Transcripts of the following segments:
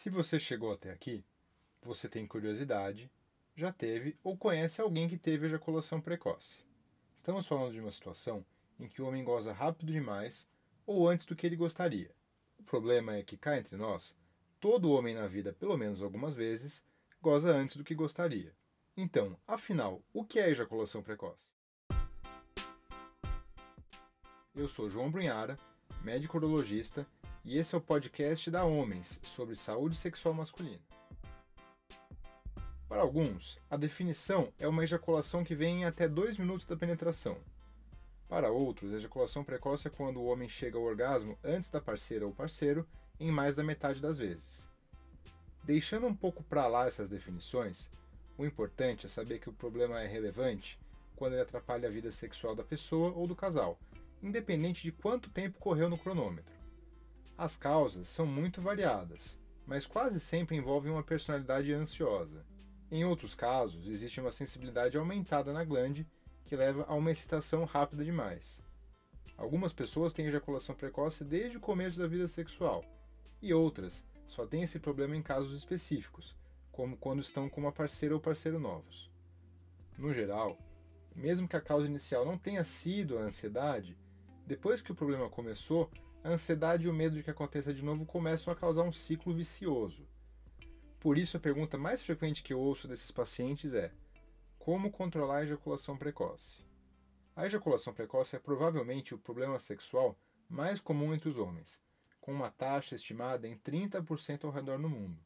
Se você chegou até aqui, você tem curiosidade, já teve ou conhece alguém que teve ejaculação precoce. Estamos falando de uma situação em que o homem goza rápido demais ou antes do que ele gostaria. O problema é que, cá entre nós, todo homem na vida, pelo menos algumas vezes, goza antes do que gostaria. Então, afinal, o que é ejaculação precoce? Eu sou João Brunhara, médico urologista, e esse é o podcast da Homens sobre saúde sexual masculina. Para alguns, a definição é uma ejaculação que vem em até 2 minutos da penetração. Para outros, a ejaculação precoce é quando o homem chega ao orgasmo antes da parceira ou parceiro em mais da metade das vezes. Deixando um pouco para lá essas definições, o importante é saber que o problema é relevante quando ele atrapalha a vida sexual da pessoa ou do casal, independente de quanto tempo correu no cronômetro. As causas são muito variadas, mas quase sempre envolvem uma personalidade ansiosa. Em outros casos, existe uma sensibilidade aumentada na glande que leva a uma excitação rápida demais. Algumas pessoas têm ejaculação precoce desde o começo da vida sexual, e outras só têm esse problema em casos específicos, como quando estão com uma parceira ou parceiro novos. No geral, mesmo que a causa inicial não tenha sido a ansiedade, depois que o problema começou, a ansiedade e o medo de que aconteça de novo começam a causar um ciclo vicioso. Por isso, a pergunta mais frequente que eu ouço desses pacientes é: como controlar a ejaculação precoce? A ejaculação precoce é provavelmente o problema sexual mais comum entre os homens, com uma taxa estimada em 30% ao redor do mundo.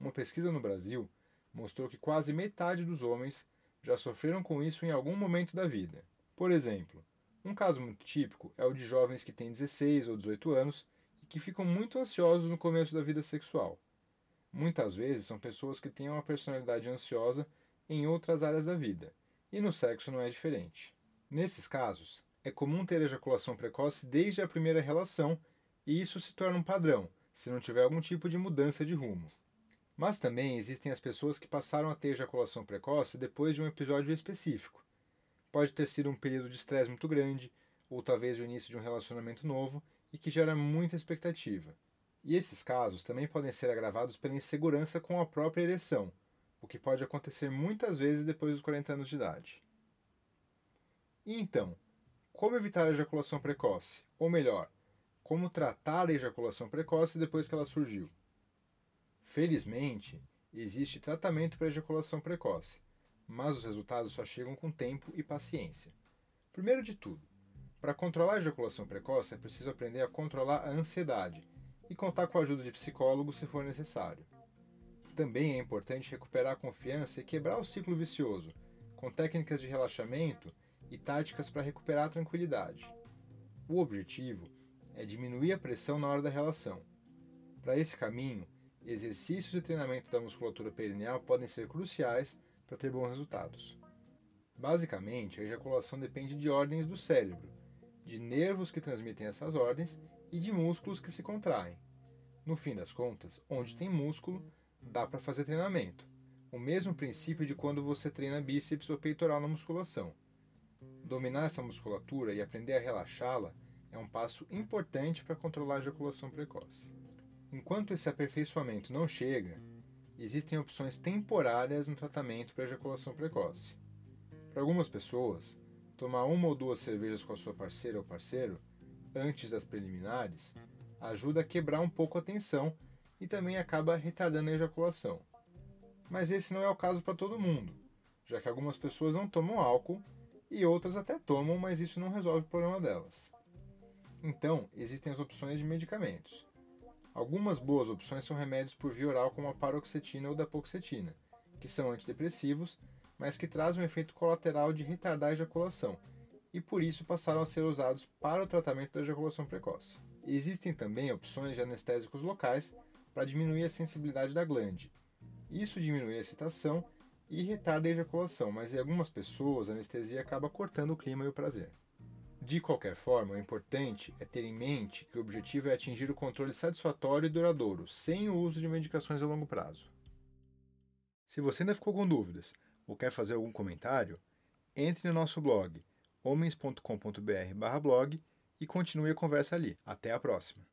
Uma pesquisa no Brasil mostrou que quase metade dos homens já sofreram com isso em algum momento da vida. Por exemplo, um caso muito típico é o de jovens que têm 16 ou 18 anos e que ficam muito ansiosos no começo da vida sexual. Muitas vezes são pessoas que têm uma personalidade ansiosa em outras áreas da vida, e no sexo não é diferente. Nesses casos, é comum ter ejaculação precoce desde a primeira relação, e isso se torna um padrão, se não tiver algum tipo de mudança de rumo. Mas também existem as pessoas que passaram a ter ejaculação precoce depois de um episódio específico, Pode ter sido um período de estresse muito grande, ou talvez o início de um relacionamento novo e que gera muita expectativa. E esses casos também podem ser agravados pela insegurança com a própria ereção, o que pode acontecer muitas vezes depois dos 40 anos de idade. E então, como evitar a ejaculação precoce? Ou melhor, como tratar a ejaculação precoce depois que ela surgiu? Felizmente, existe tratamento para ejaculação precoce, mas os resultados só chegam com tempo e paciência. Primeiro de tudo, para controlar a ejaculação precoce é preciso aprender a controlar a ansiedade e contar com a ajuda de psicólogo se for necessário. Também é importante recuperar a confiança e quebrar o ciclo vicioso, com técnicas de relaxamento e táticas para recuperar a tranquilidade. O objetivo é diminuir a pressão na hora da relação. Para esse caminho, exercícios e treinamento da musculatura perineal podem ser cruciais para ter bons resultados. Basicamente, a ejaculação depende de ordens do cérebro, de nervos que transmitem essas ordens e de músculos que se contraem. No fim das contas, onde tem músculo, dá para fazer treinamento. O mesmo princípio de quando você treina bíceps ou peitoral na musculação. Dominar essa musculatura e aprender a relaxá-la é um passo importante para controlar a ejaculação precoce. Enquanto esse aperfeiçoamento não chega, existem opções temporárias no tratamento para ejaculação precoce. Para algumas pessoas, tomar uma ou duas cervejas com a sua parceira ou parceiro antes das preliminares ajuda a quebrar um pouco a tensão e também acaba retardando a ejaculação. Mas esse não é o caso para todo mundo, já que algumas pessoas não tomam álcool e outras até tomam, mas isso não resolve o problema delas. Então, existem as opções de medicamentos. Algumas boas opções são remédios por via oral como a paroxetina ou da dapoxetina, que são antidepressivos, mas que trazem um efeito colateral de retardar a ejaculação, e por isso passaram a ser usados para o tratamento da ejaculação precoce. Existem também opções de anestésicos locais para diminuir a sensibilidade da glande. Isso diminui a excitação e retarda a ejaculação, mas em algumas pessoas a anestesia acaba cortando o clima e o prazer. De qualquer forma, o importante é ter em mente que o objetivo é atingir o controle satisfatório e duradouro, sem o uso de medicações a longo prazo. Se você ainda ficou com dúvidas ou quer fazer algum comentário, entre no nosso blog homens.com.br/blog e continue a conversa ali. Até a próxima!